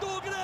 do Grêmio!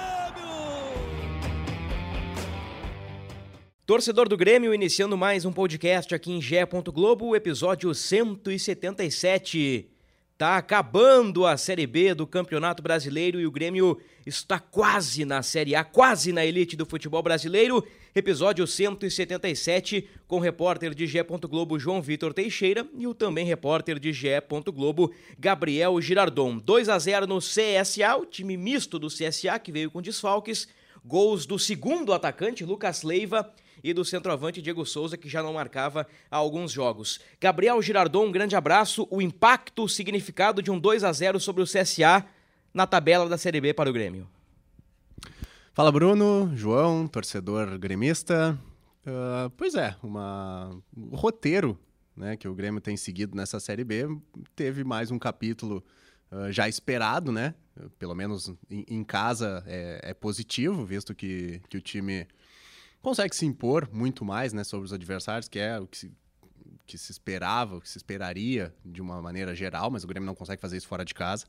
Torcedor do Grêmio, iniciando mais um podcast aqui em Gé. Globo, episódio 177. Tá acabando a Série B do Campeonato Brasileiro e o Grêmio está quase na Série A, quase na elite do futebol brasileiro. Episódio 177 com o repórter de Gé. Globo João Vitor Teixeira e o também repórter de Gé. Globo Gabriel Girardon. 2 a 0 no CSA, o time misto do CSA que veio com desfalques. Gols do segundo atacante, Lucas Leiva, e do centroavante Diego Souza, que já não marcava há alguns jogos. Gabriel Girardon, um grande abraço. O impacto, o significado de um 2 a 0 sobre o CSA na tabela da Série B para o Grêmio. Fala Bruno, João, torcedor gremista. Uh, pois é, uma... o roteiro né, que o Grêmio tem seguido nessa Série B teve mais um capítulo uh, já esperado, né? Pelo menos em, em casa é, é, positivo, visto que, que o time consegue se impor muito mais né, sobre os adversários, que é o que se, que se esperava, o que se esperaria de uma maneira geral, mas o Grêmio não consegue fazer isso fora de casa.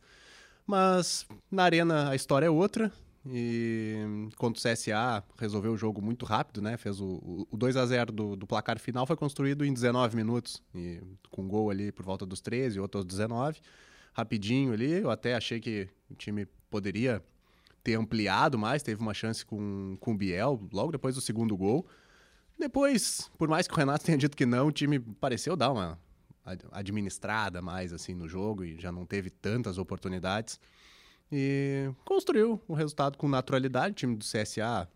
Mas na Arena a história é outra. E contra o CSA resolveu o jogo muito rápido, né? Fez o, o 2 a 0 do, do, placar final foi construído em 19 minutos, e com gol ali por volta dos 13, outro aos 19. Rapidinho ali, eu até achei que o time poderia ter ampliado mais, teve uma chance com, com o Biel, logo depois do segundo gol. Depois, por mais que o Renato tenha dito que não, o time pareceu dar uma administrada mais assim no jogo e já não teve tantas oportunidades. E construiu o resultado com naturalidade. O time do CSA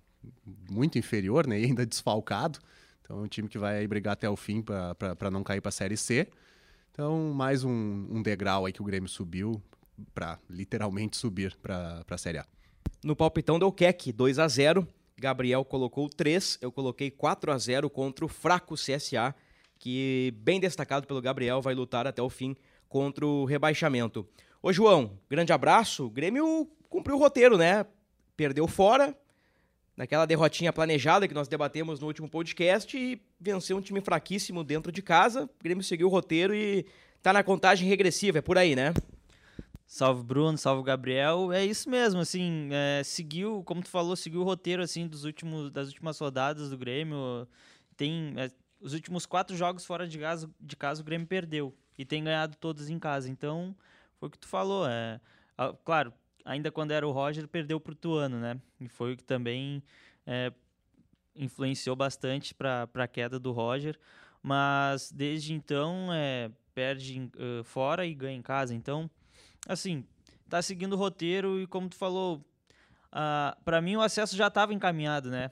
muito inferior, né? E ainda desfalcado. Então, é um time que vai brigar até o fim para não cair para a Série C. Então, mais um, um degrau aí que o Grêmio subiu para literalmente subir para a Série A. No palpitão deu Keck, 2 a 0 Gabriel colocou 3, eu coloquei 4 a 0 contra o fraco CSA, que, bem destacado pelo Gabriel, vai lutar até o fim contra o rebaixamento. Ô João, grande abraço. O Grêmio cumpriu o roteiro, né? Perdeu fora, naquela derrotinha planejada que nós debatemos no último podcast, e venceu um time fraquíssimo dentro de casa. O Grêmio seguiu o roteiro e tá na contagem regressiva, é por aí, né? Salve Bruno, salve Gabriel. É isso mesmo, assim, é, seguiu, como tu falou, seguiu o roteiro assim dos últimos das últimas rodadas do Grêmio. Tem é, os últimos quatro jogos fora de casa, de casa o Grêmio perdeu e tem ganhado todos em casa. Então, foi o que tu falou, é, claro, ainda quando era o Roger, perdeu pro Tuano, né? E foi o que também é, influenciou bastante para a queda do Roger, mas desde então é, perde uh, fora e ganha em casa. Então, assim, tá seguindo o roteiro e como tu falou, uh, para mim o acesso já estava encaminhado, né?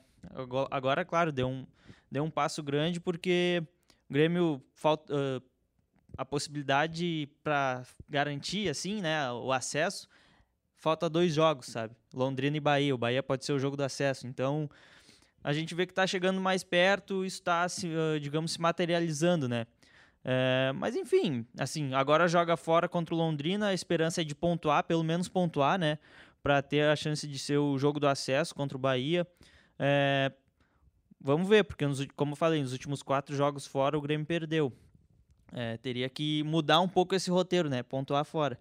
Agora, claro, deu um, deu um passo grande porque o Grêmio falta uh, a possibilidade para garantir assim, né, o acesso. Falta dois jogos, sabe? Londrina e Bahia. O Bahia pode ser o jogo do acesso. Então, a gente vê que está chegando mais perto, isso está, digamos, se materializando, né? É, mas enfim, assim, agora joga fora contra o Londrina, a esperança é de pontuar, pelo menos pontuar, né? Para ter a chance de ser o jogo do acesso contra o Bahia. É, vamos ver, porque nos, como eu falei, nos últimos quatro jogos fora o Grêmio perdeu. É, teria que mudar um pouco esse roteiro, né? Pontuar fora.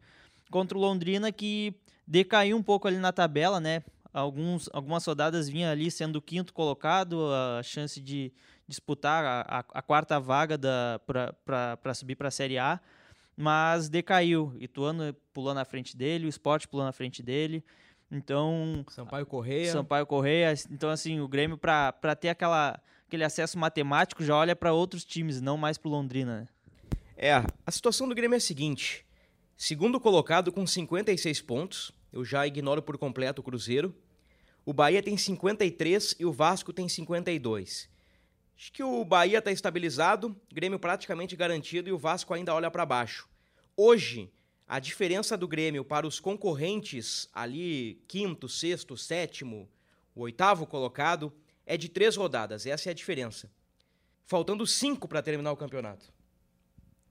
Contra o Londrina que decaiu um pouco ali na tabela, né? Alguns, algumas rodadas vinha ali sendo o quinto colocado, a chance de disputar a, a, a quarta vaga para subir para a Série A, mas decaiu. Ituano pulou na frente dele, o Sport pulou na frente dele. Então. Sampaio Correia. Sampaio Correia. Então, assim, o Grêmio, para ter aquela, aquele acesso matemático, já olha para outros times, não mais para o Londrina. Né? É, a situação do Grêmio é a seguinte: segundo colocado com 56 pontos, eu já ignoro por completo o Cruzeiro. O Bahia tem 53 e o Vasco tem 52. Acho que o Bahia está estabilizado, Grêmio praticamente garantido e o Vasco ainda olha para baixo. Hoje, a diferença do Grêmio para os concorrentes ali, quinto, sexto, sétimo, o oitavo colocado, é de três rodadas. Essa é a diferença. Faltando cinco para terminar o campeonato.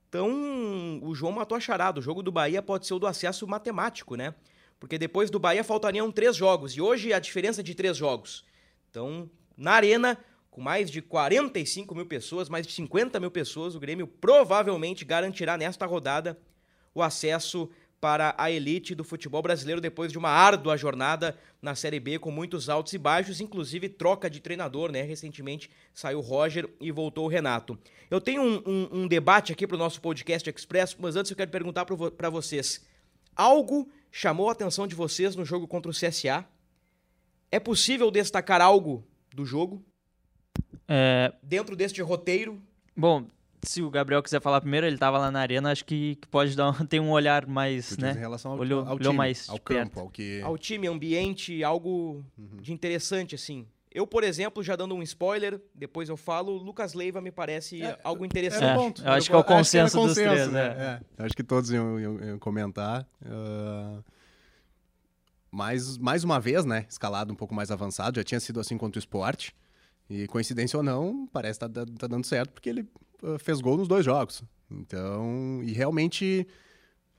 Então, o João matou a charada. O jogo do Bahia pode ser o do acesso matemático, né? Porque depois do Bahia faltariam três jogos. E hoje a diferença é de três jogos. Então, na Arena, com mais de 45 mil pessoas, mais de 50 mil pessoas, o Grêmio provavelmente garantirá nesta rodada o acesso para a elite do futebol brasileiro depois de uma árdua jornada na Série B com muitos altos e baixos, inclusive troca de treinador, né? Recentemente saiu o Roger e voltou o Renato. Eu tenho um, um, um debate aqui para o nosso podcast Express, mas antes eu quero perguntar para vocês: algo chamou a atenção de vocês no jogo contra o CSA? É possível destacar algo do jogo? É... Dentro deste roteiro? Bom, se o Gabriel quiser falar primeiro, ele estava lá na arena, acho que, que pode dar um, tem um olhar mais, né? Em relação ao, olhou, ao olhou time, mais ao perto. campo, ao que... Ao time, ambiente, algo Uhum. de interessante, assim. Eu, por exemplo, já dando um spoiler, depois eu falo, Lucas Leiva me parece É, algo interessante. É, o ponto. eu acho que é o era consenso dos três, né? né? É, Acho que todos iam, iam- iam comentar. Ah, mais, mais uma vez, né? Escalado um pouco mais avançado. Já tinha sido assim contra o esporte. E coincidência ou não, parece que tá, tá dando certo, porque ele ah, fez gol nos dois jogos. Então, e realmente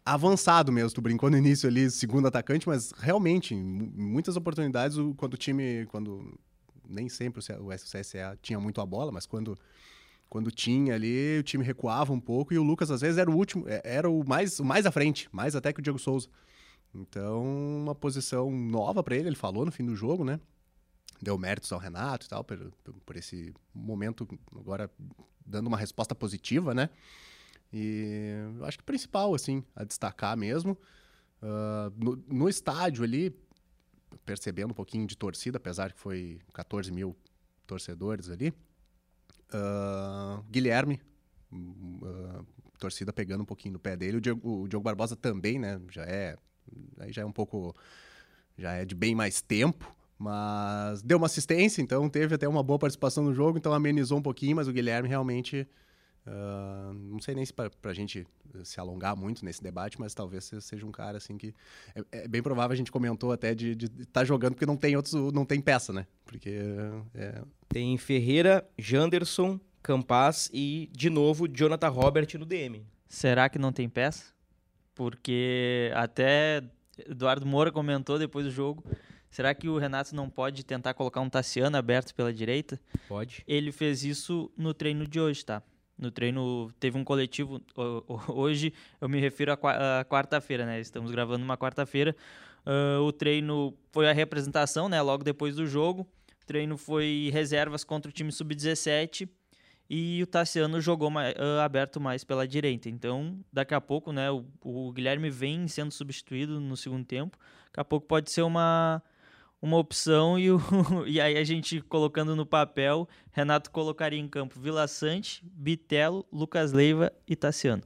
avançado mesmo. Tu brincou no início ali, segundo atacante, mas realmente, muitas oportunidades, quando o time. Quando, nem sempre o C- o CSA tinha muito a bola, mas quando quando tinha ali, o time recuava um pouco e o Lucas às vezes era o último, é, era o mais, o mais à frente, mais até que o Diego Souza. Então, uma posição nova para ele, ele falou no fim do jogo, né? Deu méritos ao Renato e tal, por, por- esse momento agora dando uma resposta positiva, né? E eu acho que o principal, assim, a destacar mesmo, ah, no, no estádio ali, percebendo um pouquinho de torcida, apesar que foi 14 mil torcedores ali, ah, Guilherme, ah, torcida pegando um pouquinho no pé dele. O Diogo, o Diogo Barbosa também, né? Já é, já é um pouco, já é de bem mais tempo, mas deu uma assistência, então teve até uma boa participação no jogo, então amenizou um pouquinho, mas o Guilherme realmente, ah, não sei nem se para a gente se alongar muito nesse debate, mas talvez se- seja um cara assim que é, é bem provável a gente comentou até de estar jogando porque não tem outros, não tem peça, né? Porque é, Tem Ferreira, Janderson, Campaz e, de novo, Jonathan Robert no DM. Será que não tem peça? Porque até Eduardo Moura comentou depois do jogo. Será que o Renato não pode tentar colocar um Tassiano aberto pela direita? Pode. Ele fez isso no treino de hoje, tá? No treino, teve um coletivo. ho- ho- Hoje eu me refiro à qua- à quarta-feira, né? Estamos gravando uma quarta-feira. Ah, o treino foi a representação, né? Logo depois do jogo. O treino foi reservas contra o time sub-17 e o Tassiano jogou mai- ah, aberto mais pela direita. Então, daqui a pouco, né? O, o Guilherme vem sendo substituído no segundo tempo. Daqui a pouco pode ser uma, uma opção e, o, e aí a gente colocando no papel, Renato colocaria em campo Vila Sante, Bitelo, Lucas Leiva e Tassiano.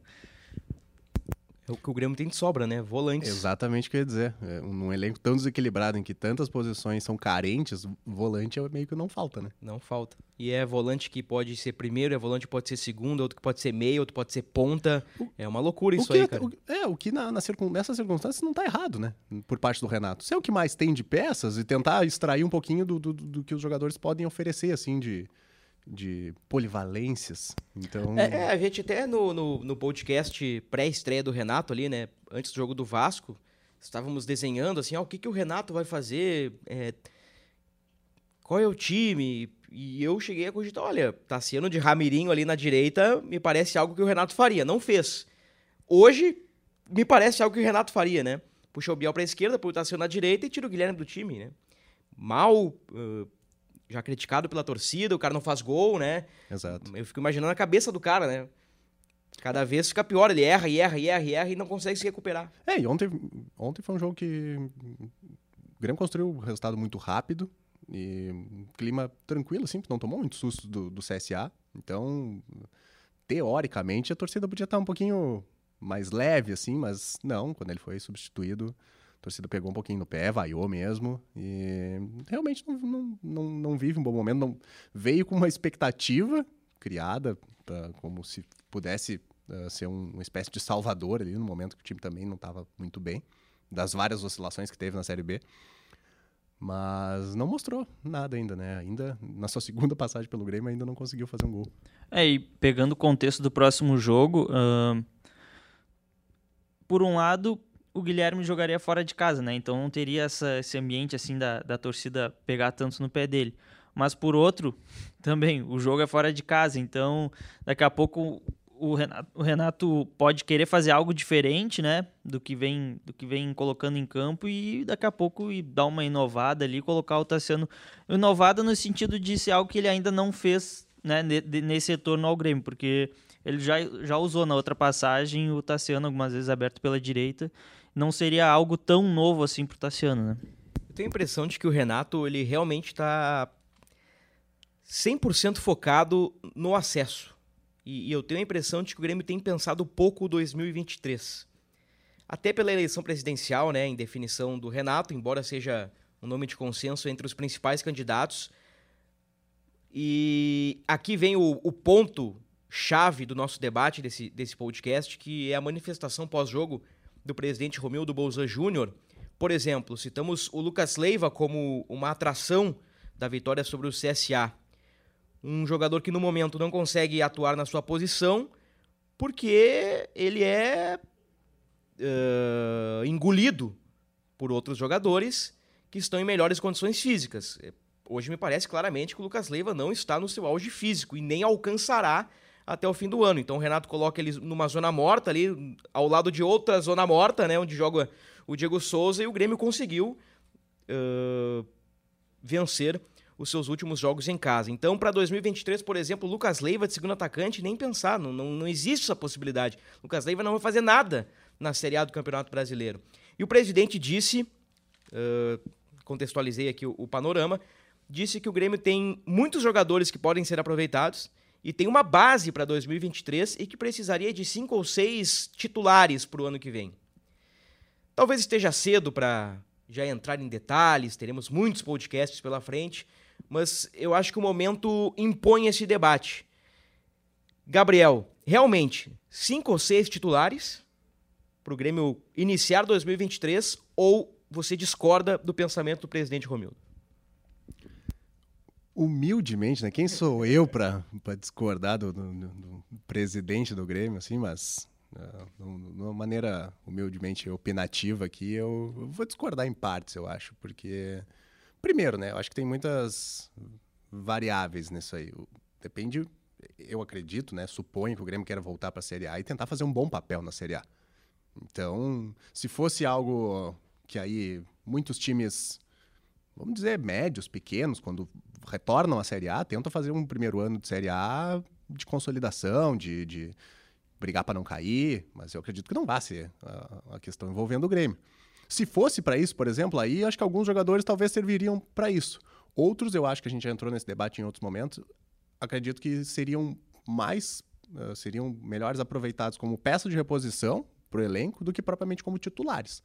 É o que o Grêmio tem de sobra, né? Volantes. Exatamente o que eu ia dizer. É, num elenco tão desequilibrado em que tantas posições são carentes, volante é meio que não falta, né? Não falta. E é volante que pode ser primeiro, é volante que pode ser segundo, outro que pode ser meio, outro pode ser ponta. É uma loucura isso o que, aí, cara. o- é, o que na, na circun- nessas circunstâncias não tá errado, né? Por parte do Renato. Ser o que mais tem de peças e tentar extrair um pouquinho do, do, do que os jogadores podem oferecer, assim, de, de polivalências. Então, É, é, a gente até no, no, no podcast pré-estreia do Renato ali, né? Antes do jogo do Vasco, estávamos desenhando assim, ó, o que, que o Renato vai fazer, é, qual é o time, e eu cheguei a cogitar, olha, Tassiano de Ramirinho ali na direita, me parece algo que o Renato faria, não fez. Hoje, me parece algo que o Renato faria, né? Puxa o Biel pra esquerda, põe o Tassiano na direita e tira o Guilherme do time, né? Mal, ãh, já criticado pela torcida, o cara não faz gol, né? exato. Eu fico imaginando a cabeça do cara, né? Cada vez fica pior, ele erra, e erra, e erra, e erra e não consegue se recuperar. É, e ontem, ontem foi um jogo que o Grêmio construiu um resultado muito rápido e um clima tranquilo, assim, porque não tomou muito susto do, do CSA. Então, teoricamente, a torcida podia estar um pouquinho mais leve, assim, mas não, quando ele foi substituído, torcida pegou um pouquinho no pé, vaiou mesmo e realmente não, não, não, não vive um bom momento. Não, veio com uma expectativa criada pra- como se pudesse uh, ser um, uma espécie de salvador ali no momento que o time também não estava muito bem, das várias oscilações que teve na Série B. Mas não mostrou nada ainda, né? Ainda na sua segunda passagem pelo Grêmio ainda não conseguiu fazer um gol. É, e pegando o contexto do próximo jogo, uh, por um lado, o Guilherme jogaria fora de casa, né? Então não teria essa, esse ambiente assim da, da torcida pegar tanto no pé dele. Mas por outro, também, o jogo é fora de casa, então daqui a pouco o Renato, o Renato, pode querer fazer algo diferente, né, do que vem do que vem colocando em campo e daqui a pouco e dar uma inovada ali, colocar o Tassiano inovada no sentido de ser algo que ele ainda não fez, né, nesse retorno ao Grêmio, porque ele já, já usou na outra passagem o Tassiano algumas vezes aberto pela direita, não seria algo tão novo assim pro Tassiano, né? Eu tenho a impressão de que o Renato ele realmente está 100% focado no acesso e, e eu tenho a impressão de que o Grêmio tem pensado pouco 2023. Até pela eleição presidencial, né, em definição do Renato, embora seja um nome de consenso entre os principais candidatos. E aqui vem o, o ponto chave do nosso debate desse, desse podcast, que é a manifestação pós-jogo do presidente Romildo Bolzan Júnior. Por exemplo, citamos o Lucas Leiva como uma atração da vitória sobre o CSA um jogador que no momento não consegue atuar na sua posição porque ele é uh, engolido por outros jogadores que estão em melhores condições físicas. Hoje me parece claramente que o Lucas Leiva não está no seu auge físico e nem alcançará até o fim do ano. Então o Renato coloca ele numa zona morta ali, ao lado de outra zona morta, né, onde joga o Diego Souza e o Grêmio conseguiu uh, vencer os seus últimos jogos em casa. Então, para 2023, por exemplo, Lucas Leiva de segundo atacante, nem pensar, não, não, não existe essa possibilidade. Lucas Leiva não vai fazer nada na Série A do Campeonato Brasileiro. E o presidente disse, uh, contextualizei aqui o, o panorama, disse que o Grêmio tem muitos jogadores que podem ser aproveitados e tem uma base para 2023 e que precisaria de cinco ou seis titulares para o ano que vem. Talvez esteja cedo para já entrar em detalhes, teremos muitos podcasts pela frente, mas eu acho que o momento impõe esse debate. Gabriel, realmente, cinco ou seis titulares para o Grêmio iniciar 2023 ou você discorda do pensamento do presidente Romildo? Humildemente, né? Quem sou eu para discordar do, do, do, presidente do Grêmio, assim, mas uh, de uma maneira humildemente opinativa aqui, eu, eu vou discordar em partes, eu acho, porque Primeiro, né? Eu acho que tem muitas variáveis nisso aí. Depende, eu acredito, né? Suponho que o Grêmio queira voltar para a Série A e tentar fazer um bom papel na Série A. Então, se fosse algo que aí muitos times, vamos dizer, médios, pequenos, quando retornam à Série A, tentam fazer um primeiro ano de Série A de consolidação, de, de brigar para não cair, mas eu acredito que não vai ser a, a questão envolvendo o Grêmio. Se fosse para isso, por exemplo, aí acho que alguns jogadores talvez serviriam para isso. Outros, eu acho que a gente já entrou nesse debate em outros momentos, acredito que seriam mais, uh, seriam melhores aproveitados como peça de reposição para o elenco do que propriamente como titulares.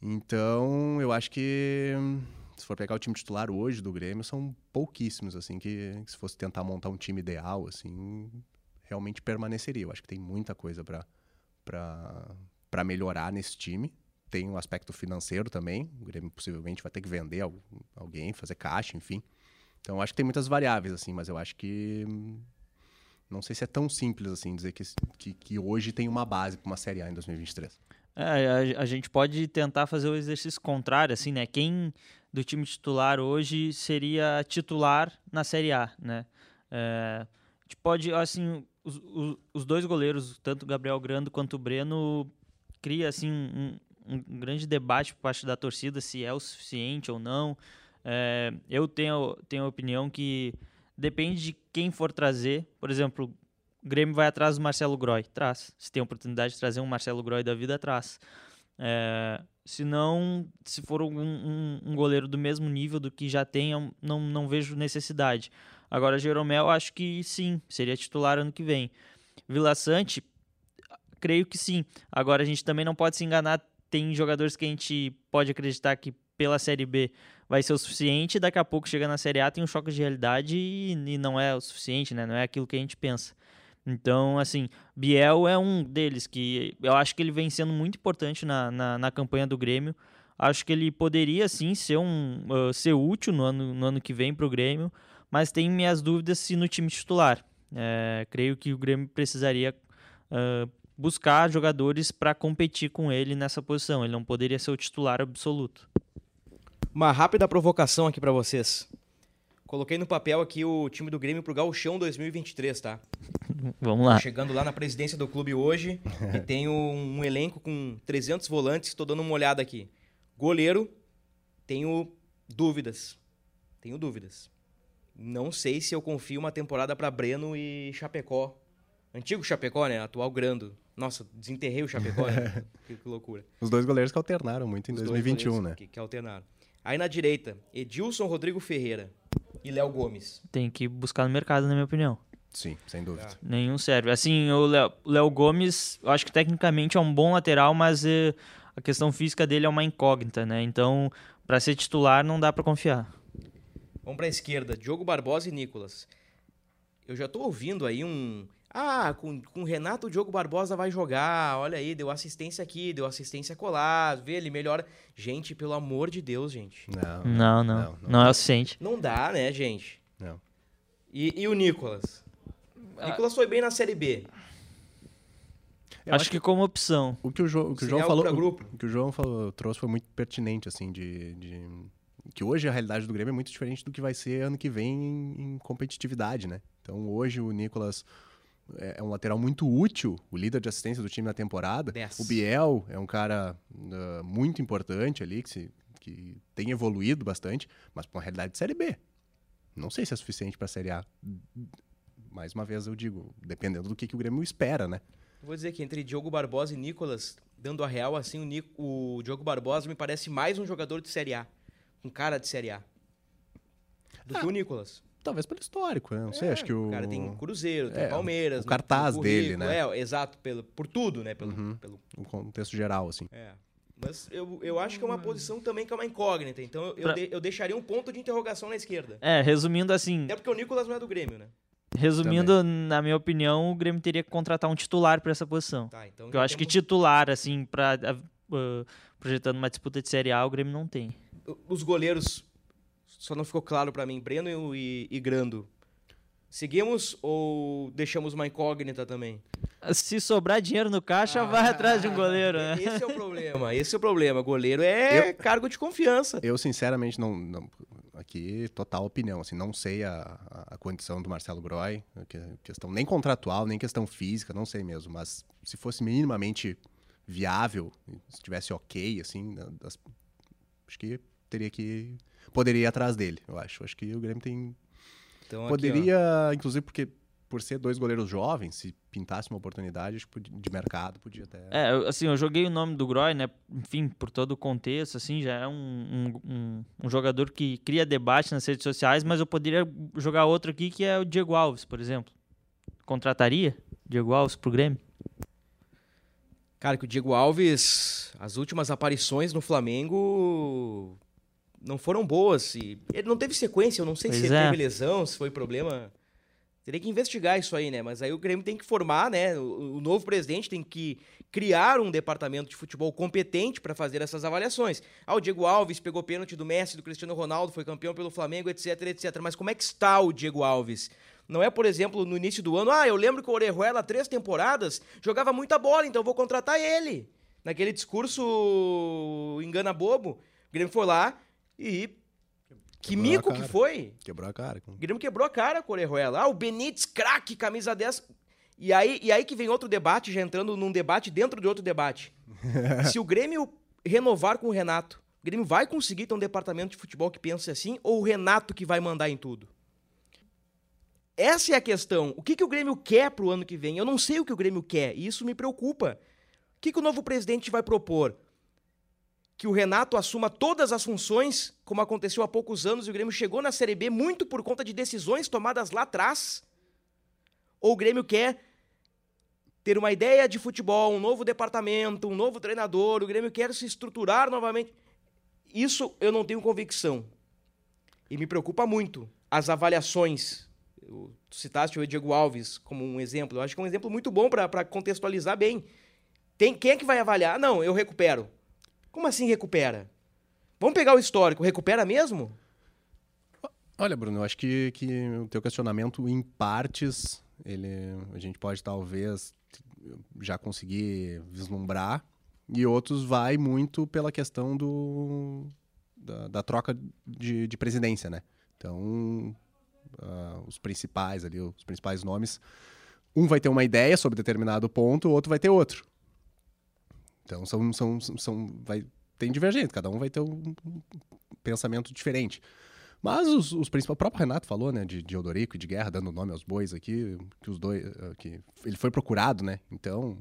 Então, eu acho que se for pegar o time titular hoje do Grêmio, são pouquíssimos, assim, que, que se fosse tentar montar um time ideal, assim, realmente permaneceria. Eu acho que tem muita coisa para melhorar nesse time tem um aspecto financeiro também. O Grêmio possivelmente vai ter que vender alguém, fazer caixa, enfim. Então acho que tem muitas variáveis, assim, mas eu acho que. Não sei se é tão simples assim dizer que, que, que hoje tem uma base para uma Série A em 2023. É, a, a, gente pode tentar fazer o exercício contrário, assim, né? Quem do time titular hoje seria titular na Série A, né? É, a gente pode, assim, os, os, os dois goleiros, tanto o Gabriel Grando quanto o Breno, cria, assim, um, um grande debate por parte da torcida se é o suficiente ou não. É, eu tenho, tenho a opinião que depende de quem for trazer. Por exemplo, o Grêmio vai atrás do Marcelo Groy. Traz. Se tem a oportunidade de trazer um Marcelo Groy da vida, traz. É, se não, se for um, um, um, goleiro do mesmo nível do que já tem, não, não vejo necessidade. Agora, Jeromel, acho que sim, seria titular ano que vem. Vila Sante, creio que sim. Agora, a gente também não pode se enganar tem jogadores que a gente pode acreditar que pela Série B vai ser o suficiente, daqui a pouco chega na Série A, tem um choque de realidade e, e não é o suficiente, né? Não é aquilo que a gente pensa. Então, assim, Biel é um deles que eu acho que ele vem sendo muito importante na, na, na campanha do Grêmio. Acho que ele poderia, sim, ser, um, uh, ser útil no ano, no ano que vem para o Grêmio, mas tenho minhas dúvidas se no time titular. É, creio que o Grêmio precisaria uh, buscar jogadores para competir com ele nessa posição. Ele não poderia ser o titular absoluto. Uma rápida provocação aqui para vocês. Coloquei no papel aqui o time do Grêmio pro Gauchão 2023, tá? Vamos lá. Chegando lá na presidência do clube hoje e tenho um elenco com 300 volantes, estou dando uma olhada aqui. Goleiro, tenho dúvidas. Tenho dúvidas. Não sei se eu confio uma temporada para Breno e Chapecó. Antigo Chapecó, né? Atual Grando. Nossa, desenterrei o Chapecó, né? que, que, loucura. Os dois goleiros que alternaram muito em Os 2021, né? Que, que alternaram. Aí na direita, Edilson Rodrigo Ferreira e Léo Gomes. Tem que buscar no mercado, na minha opinião. Sim, sem dúvida. Tá. Nenhum serve. Assim, o Léo Gomes, eu acho que tecnicamente é um bom lateral, mas eh, a questão física dele é uma incógnita, né? Então, para ser titular, não dá para confiar. Vamos para a esquerda, Diogo Barbosa e Nicolas. Eu já tô ouvindo aí um. Ah, com, com o Renato o Diogo Barbosa vai jogar. Olha aí, deu assistência aqui, deu assistência colar. Vê, ele melhora. Gente, pelo amor de Deus, gente. Não, Não, não. Não, é o suficiente. Não dá, né, gente? não. E, e o Nicolas? O Nicolas foi bem na Série B. Eu acho, que, como opção. O que o, Jo- o, que o João é falou, o- grupo. o que o João falou, trouxe foi muito pertinente, assim, de, de- que hoje a realidade do Grêmio é muito diferente do que vai ser ano que vem em, em competitividade, né? Então hoje o Nicolas é é um lateral muito útil, o líder de assistência do time na temporada. Dez. O Biel é um cara ah, muito importante ali, que, se- que tem evoluído bastante, mas para uma realidade de Série B. Não sei se é suficiente para a Série A. Mais uma vez eu digo, dependendo do que, que o Grêmio espera, né? Vou dizer que entre Diogo Barbosa e Nicolas, dando a real, assim, o, Nic- o Diogo Barbosa me parece mais um jogador de Série A. Com cara de Série A. Do que o Nicolas. Talvez pelo histórico, né? Não sei, É, acho que o... O cara tem Cruzeiro, tem É, Palmeiras. o no- cartaz dele, né? É, exato, pelo, por tudo, né? Pelo, Uhum. pelo, o contexto geral, assim. é. Mas eu, eu acho que é uma posição também que é uma incógnita. Então eu, Pra- de- eu deixaria um ponto de interrogação na esquerda. É, resumindo assim, Até porque o Nicolas não é do Grêmio, né? resumindo, na minha opinião, o Grêmio teria que contratar um titular para essa posição. Tá, então Porque eu acho que temos- titular, assim, pra, uh, projetando uma disputa de Série A, o Grêmio não tem. Os goleiros, só não ficou claro pra mim, Breno e, e Grando. Seguimos ou deixamos uma incógnita também? Se sobrar dinheiro no caixa, vai atrás de um goleiro, né? Esse é o problema, esse é o problema. Goleiro é cargo de confiança. Eu, sinceramente, não, não- Aqui, total opinião. Assim, não sei a, a, condição do Marcelo Groy, que- questão nem contratual, nem questão física, não sei mesmo. Mas se fosse minimamente viável, se estivesse ok, assim, da- das- acho que teria que. Poderia ir atrás dele, eu acho. Acho que o Grêmio tem. Então, aqui. Poderia, inclusive, porque por ser dois goleiros jovens, se pintasse uma oportunidade, acho que de mercado, podia até. É, eu- assim, eu joguei o nome do Groy, né? Enfim, por todo o contexto, assim, já é um, um, um- um jogador que cria debate nas redes sociais, mas eu poderia jogar outro aqui que é o Diego Alves, por exemplo. Contrataria Diego Alves pro Grêmio? Cara, que o Diego Alves, as últimas aparições no Flamengo não foram boas. E ele não teve sequência, eu não sei se Pois ele é. teve lesão, se foi problema. Teria que investigar isso aí, né? Mas aí o Grêmio tem que formar, né? O, o novo presidente tem que criar um departamento de futebol competente para fazer essas avaliações. Ah, o Diego Alves pegou pênalti do Messi, do Cristiano Ronaldo, foi campeão pelo Flamengo, etc, etc. Mas como é que está o Diego Alves? Não é, por exemplo, no início do ano, ah, eu lembro que o Orejuela, três temporadas, jogava muita bola, então vou contratar ele. Naquele discurso engana bobo, o Grêmio foi lá e... Que Quebrou mico que foi! Quebrou a cara. O Grêmio quebrou a cara com o Orejuela. Ah, o Benítez, craque, camisa 10. E aí, e aí que vem outro debate, já entrando num debate dentro de outro debate. Se o Grêmio renovar com o Renato, o Grêmio vai conseguir ter um departamento de futebol que pense assim ou o Renato que vai mandar em tudo? Essa é a questão. O que, que o Grêmio quer pro ano que vem? Eu não sei o que o Grêmio quer e isso me preocupa. O que, que o novo presidente vai propor? Que o Renato assuma todas as funções, como aconteceu há poucos anos, e o Grêmio chegou na Série B muito por conta de decisões tomadas lá atrás? Ou o Grêmio quer ter uma ideia de futebol, um novo departamento, um novo treinador, o Grêmio quer se estruturar novamente? Isso eu não tenho convicção. E me preocupa muito as avaliações Tu citaste o Diego Alves como um exemplo. Eu acho que é um exemplo muito bom para contextualizar bem. Tem, quem é que vai avaliar? Não, eu recupero. Como assim recupera? Vamos pegar o histórico. Recupera mesmo? Olha, Bruno, eu acho que, que o teu questionamento, em partes, ele, a gente pode talvez já conseguir vislumbrar, e outros vai muito pela questão do, da, da troca de, de, presidência, né? Então, uh, os principais ali, os principais nomes, um vai ter uma ideia sobre determinado ponto, o outro vai ter outro. Então, são, são, são, vai, tem divergente, cada um vai ter um, pensamento diferente. Mas os, os principais, o próprio Renato falou, né, de, de Odorico e de Guerra, dando nome aos bois aqui, que os dois, eh, que ele foi procurado, né, então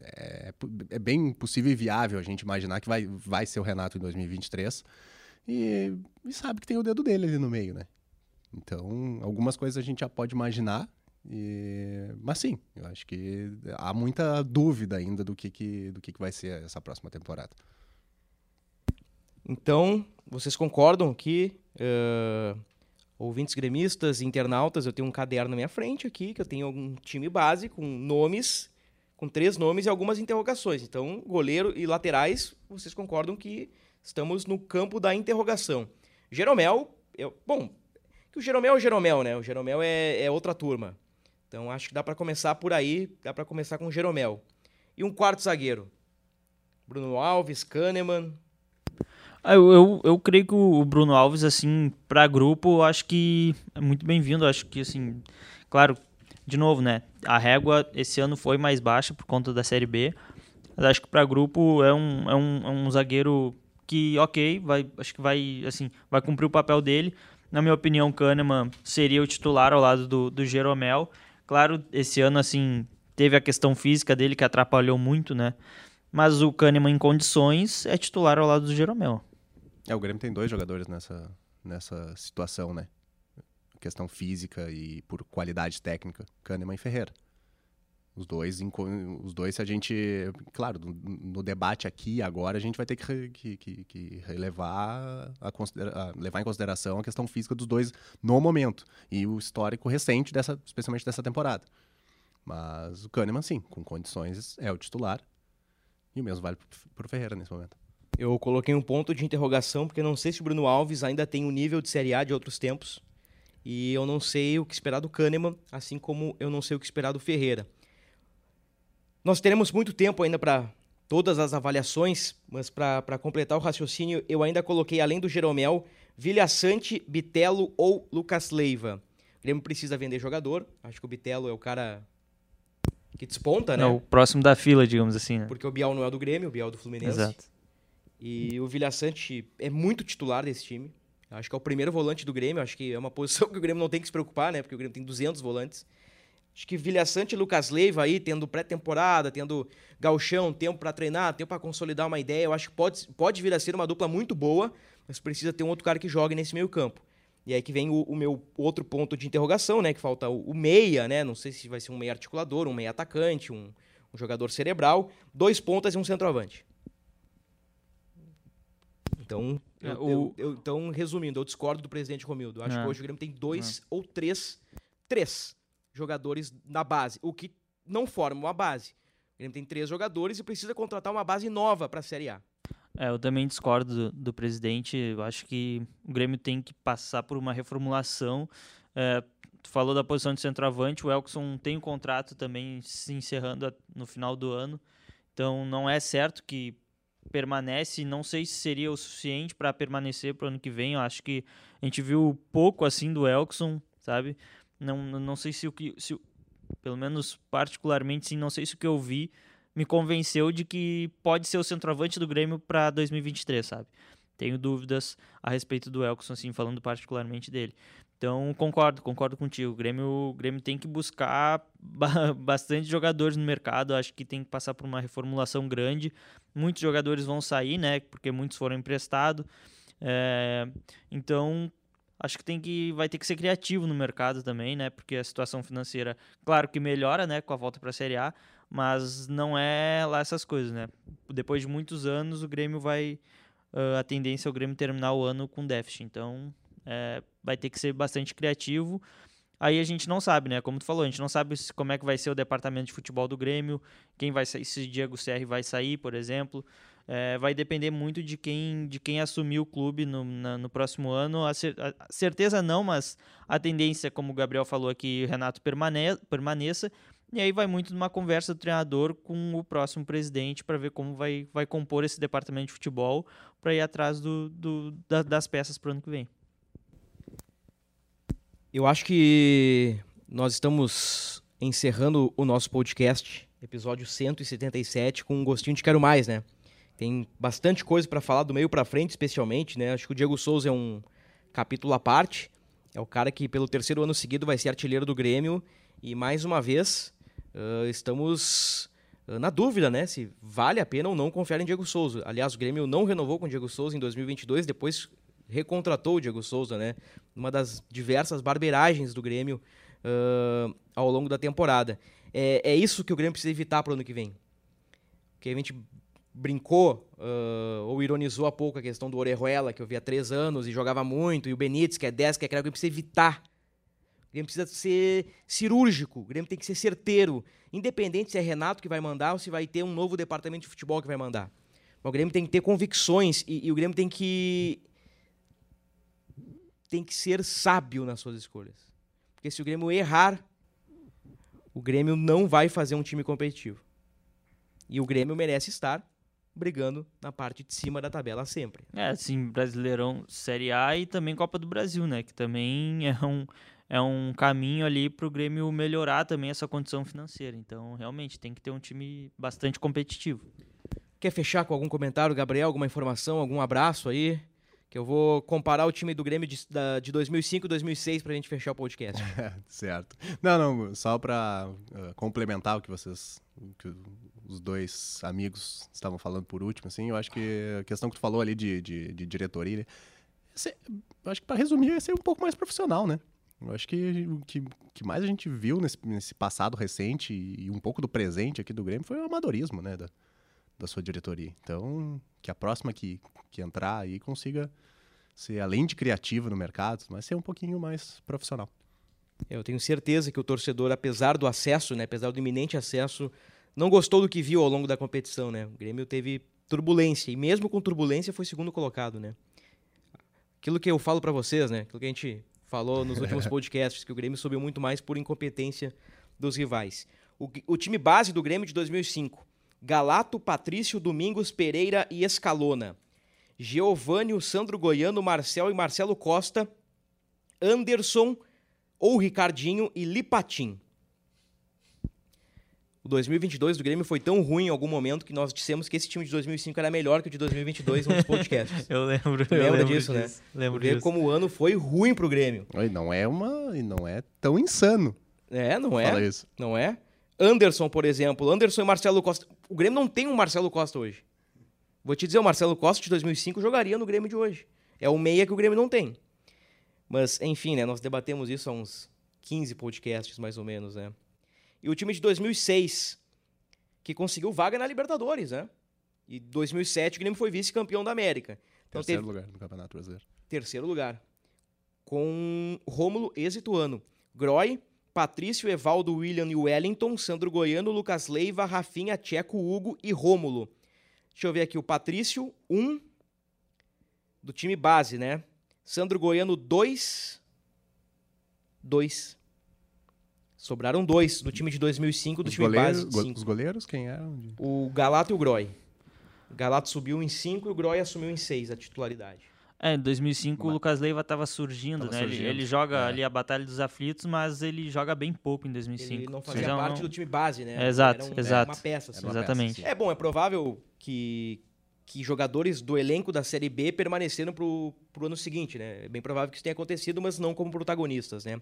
é, é bem possível e viável a gente imaginar que vai, vai ser o Renato em 2023 e, e sabe que tem o dedo dele ali no meio, né. Então, algumas coisas a gente já pode imaginar, e... mas sim, eu acho que há muita dúvida ainda do que, que, do que, que vai ser essa próxima temporada. Então, vocês concordam que uh, ouvintes gremistas, internautas, eu tenho um caderno na minha frente aqui, que eu tenho um time base com nomes, com três nomes e algumas interrogações. Então, goleiro e laterais, vocês concordam que estamos no campo da interrogação. Jeromel, eu, bom, que o Jeromel é o Jeromel, né? O Jeromel é, é outra turma. Então, acho que dá para começar por aí, dá para começar com o Jeromel. E um quarto zagueiro. Bruno Alves, Kahneman, ah, eu, eu, eu, creio que o Bruno Alves, assim, para grupo, acho que é muito bem-vindo. Acho que, assim, claro, de novo, né? A régua esse ano foi mais baixa por conta da Série B. Mas acho que para grupo é um, é, um, é um zagueiro que, ok, vai, acho que vai, assim, vai cumprir o papel dele. Na minha opinião, Kahneman seria o titular ao lado do, do Jeromel. Claro, esse ano, assim, teve a questão física dele que atrapalhou muito, né? Mas o Kahneman em condições é titular ao lado do Jeromel. É, o Grêmio tem dois jogadores nessa, nessa situação, né? Questão física e por qualidade técnica, Kahneman e Ferreira. Os dois, os dois, se a gente. Claro, no, debate aqui agora, a gente vai ter que, que, que, que relevar a, a, levar em consideração a questão física dos dois no momento. E o histórico recente, dessa, especialmente dessa temporada. Mas o Kahneman, sim, com condições, é o titular. E o mesmo vale para o Ferreira nesse momento. Eu coloquei um ponto de interrogação, porque não sei se o Bruno Alves ainda tem o um nível de Série A de outros tempos. E eu não sei o que esperar do Kahneman, assim como eu não sei o que esperar do Ferreira. Nós teremos muito tempo ainda para todas as avaliações, mas para completar o raciocínio, eu ainda coloquei, além do Jeromel, Vilha Sante, Bitelo ou Lucas Leiva. O Grêmio precisa vender jogador. Acho que o Bitelo é o cara que desponta, né? É o próximo da fila, digamos assim. Né? Porque o Bial não é do Grêmio, o Bial é do Fluminense. Exato. E o Vilhaçante é muito titular desse time. Acho que é o primeiro volante do Grêmio. Acho que é uma posição que o Grêmio não tem que se preocupar, né? Porque o Grêmio tem 200 volantes. Acho que Vilhaçante e Lucas Leiva aí, tendo pré-temporada, tendo galchão, tempo para treinar, tempo para consolidar uma ideia, eu acho que pode, pode vir a ser uma dupla muito boa, mas precisa ter um outro cara que jogue nesse meio campo. E aí que vem o, o meu outro ponto de interrogação, né? Que falta o, o, meia, né? Não sei se vai ser um meia articulador, um meia atacante, um, um jogador cerebral, dois pontas e um centroavante. Então, é, eu, o... eu, eu, então, resumindo, eu discordo do presidente Romildo. Eu acho é. que hoje o Grêmio tem dois é. ou três, três jogadores na base, o que não forma uma base. O Grêmio tem três jogadores e precisa contratar uma base nova para a Série A. É, eu também discordo do, do, presidente. Eu acho que o Grêmio tem que passar por uma reformulação. É, tu falou da posição de centroavante, o Elkson tem um contrato também se encerrando no final do ano. Então não é certo que permanece, não sei se seria o suficiente para permanecer para o ano que vem. Eu acho que a gente viu pouco assim do Elkson, sabe? Não, não sei se o que, se, pelo menos particularmente, sim, não sei se o que eu vi me convenceu de que pode ser o centroavante do Grêmio para 2023, sabe? Tenho dúvidas a respeito do Elkson, assim, falando particularmente dele. Então, concordo, concordo contigo. O Grêmio, o Grêmio tem que buscar bastante jogadores no mercado. Acho que tem que passar por uma reformulação grande. Muitos jogadores vão sair, né? Porque muitos foram emprestados. É, então, acho que tem que vai ter que ser criativo no mercado também, né? Porque a situação financeira, claro que melhora, né, com a volta para a Série A, mas não é lá essas coisas, né? Depois de muitos anos, o Grêmio vai uh, a tendência é o Grêmio terminar o ano com déficit. Então, é, vai ter que ser bastante criativo. Aí a gente não sabe, né? Como tu falou, a gente não sabe como é que vai ser o departamento de futebol do Grêmio, quem vai sair, se Diego Serri vai sair, por exemplo. É, vai depender muito de quem, de quem assumir o clube no, na- no próximo ano. A, cer- a- certeza não, mas a tendência, como o Gabriel falou aqui, Renato permane permaneça. E aí vai muito numa conversa do treinador com o próximo presidente para ver como vai, vai compor esse departamento de futebol para ir atrás do, do- da- das peças para o ano que vem. Eu acho que nós estamos encerrando o nosso podcast, episódio 177, com um gostinho de quero mais, né? Tem bastante coisa pra falar do meio pra frente, especialmente, né? Acho que o Diego Souza é um capítulo à parte. É o cara que pelo terceiro ano seguido vai ser artilheiro do Grêmio e mais uma vez ah, estamos na dúvida, né? Se vale a pena ou não confiar em Diego Souza. Aliás, o Grêmio não renovou com o Diego Souza em 2022, depois recontratou o Diego Souza, né? Uma das diversas barbeiragens do Grêmio ah, ao longo da temporada. É, é isso que o Grêmio precisa evitar para o ano que vem. Porque a gente brincou ah, ou ironizou há pouco a questão do Orejuela, que eu vi há três anos e jogava muito, e o Benítez, que é 10, que é craque, precisa evitar. O Grêmio precisa ser cirúrgico, o Grêmio tem que ser certeiro, independente se é Renato que vai mandar ou se vai ter um novo departamento de futebol que vai mandar. Mas o Grêmio tem que ter convicções e, e o Grêmio tem que tem que ser sábio nas suas escolhas. Porque se o Grêmio errar, o Grêmio não vai fazer um time competitivo. E o Grêmio merece estar brigando na parte de cima da tabela sempre. É, assim, Brasileirão Série A e também Copa do Brasil, né? Que também é um, é um caminho ali para o Grêmio melhorar também essa condição financeira. Então, realmente, tem que ter um time bastante competitivo. Quer fechar com algum comentário, Gabriel? Alguma informação, algum abraço aí? Que eu vou comparar o time do Grêmio de, da- de 2005 e 2006 pra gente fechar o podcast. certo. Não, não, só para complementar o que vocês, que os dois amigos estavam falando por último, assim, eu acho que a questão que tu falou ali de, de, de diretoria, né, eu acho que para resumir, é ser um pouco mais profissional, né? Eu acho que o que, que mais a gente viu nesse, nesse passado recente e, um pouco do presente aqui do Grêmio foi o amadorismo, né, da, da sua diretoria. Então, que a próxima que, que entrar aí consiga ser, além de criativa no mercado, mas ser um pouquinho mais profissional. Eu tenho certeza que o torcedor, apesar do acesso, né, apesar do iminente acesso, não gostou do que viu ao longo da competição, né? O Grêmio teve turbulência e mesmo com turbulência foi segundo colocado, né? Aquilo que eu falo pra vocês, né? Aquilo que a gente falou nos últimos podcasts, que o Grêmio subiu muito mais por incompetência dos rivais. O, o time base do Grêmio de 2005: Galato, Patrício, Domingos, Pereira e Escalona. Giovanni, Sandro Goiano, Marcel e Marcelo Costa, Anderson ou Ricardinho e Lipatim. O 2022 do Grêmio foi tão ruim em algum momento que nós dissemos que esse time de 2005 era melhor que o de 2022 nos podcasts. Eu lembro. eu Lembra lembro disso, né? Lembro Ver disso. como o ano foi ruim pro Grêmio. E não é uma. E não é tão insano. É, não Fala é? isso. Não é? Anderson, por exemplo. Anderson e Marcelo Costa. O Grêmio não tem um Marcelo Costa hoje. Vou te dizer, o Marcelo Costa de 2005 jogaria no Grêmio de hoje. É o meia que o Grêmio não tem. Mas, enfim, né? Nós debatemos isso há uns 15 podcasts, mais ou menos, né? E o time de 2006, que conseguiu vaga na Libertadores, né? E 2007 o Grêmio foi vice-campeão da América. Então Terceiro teve lugar no Campeonato Brasileiro. terceiro lugar. Com Rômulo Exituano, Groy, Patrício, Evaldo, William e Wellington, Sandro Goiano, Lucas Leiva, Rafinha, Tcheco, Hugo e Rômulo. Deixa eu ver aqui, o Patrício, um do time base, né? Sandro Goiano, dois. Dois. Sobraram dois do time de 2005, do Os time goleiros, base, go- cinco. os goleiros, quem eram? O Galato e o Groy. O Galato subiu em 5 e o Groy assumiu em 6 a titularidade. É, em 2005 o Mas- Lucas Leiva estava surgindo, Tava né? Ele- surgindo, Ele, joga é. ali a Batalha dos Aflitos, mas ele joga bem pouco em 2005. Ele não fazia Então, parte do time base, né? É, exato, Era um- exato. uma peça. assim. Era uma Exatamente. peça. É bom, é provável que, que jogadores do elenco da Série B permaneceram pro, pro ano seguinte, né? É bem provável que isso tenha acontecido, mas não como protagonistas, né?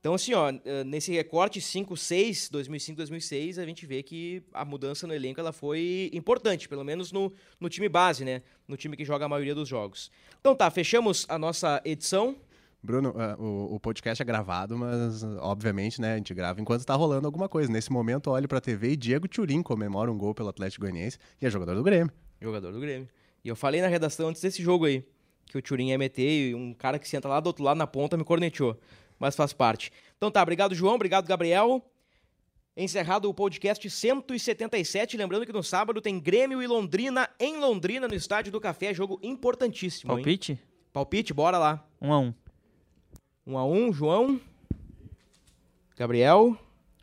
Então, assim, ó, eh, nesse recorte 5-6, 2005-2006, a gente vê que a mudança no elenco ela foi importante, pelo menos no, no time base, né? No time que joga a maioria dos jogos. Então tá, fechamos a nossa edição. Bruno, ah, o, o podcast é gravado, mas obviamente, né, a gente grava enquanto tá rolando alguma coisa. Nesse momento, olho pra TV e Diego Turim comemora um gol pelo Atlético Goianiense e é jogador do Grêmio. Jogador do Grêmio. E eu falei na redação antes desse jogo aí, que o Turim ia meter e um cara que senta lá do outro lado na ponta me corneteou. Mas faz parte. Então tá, obrigado, João, obrigado, Gabriel. Encerrado o podcast 177. Lembrando que no sábado tem Grêmio e Londrina em Londrina, no Estádio do Café. Jogo importantíssimo. hein? Palpite? Palpite, bora lá. Um a um. 1 a 1 João. Gabriel.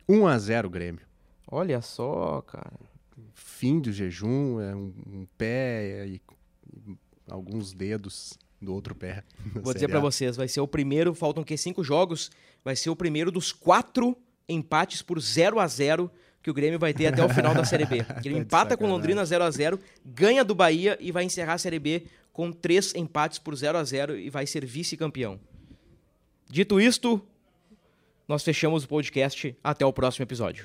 1 a 0 Grêmio. Olha só, cara. Fim do jejum, é um, um pé e, e alguns dedos do outro pé. Vou dizer Série pra A. vocês, vai ser o primeiro, faltam que cinco jogos, vai ser o primeiro dos quatro empates por 0 a 0 que o Grêmio vai ter até o final da Série B. O Grêmio Tá empata com. Londrina 0 a 0 ganha do Bahia e vai encerrar a Série B com três empates por 0 a 0 e vai ser vice-campeão. Dito isto, nós fechamos o podcast. Até o próximo episódio.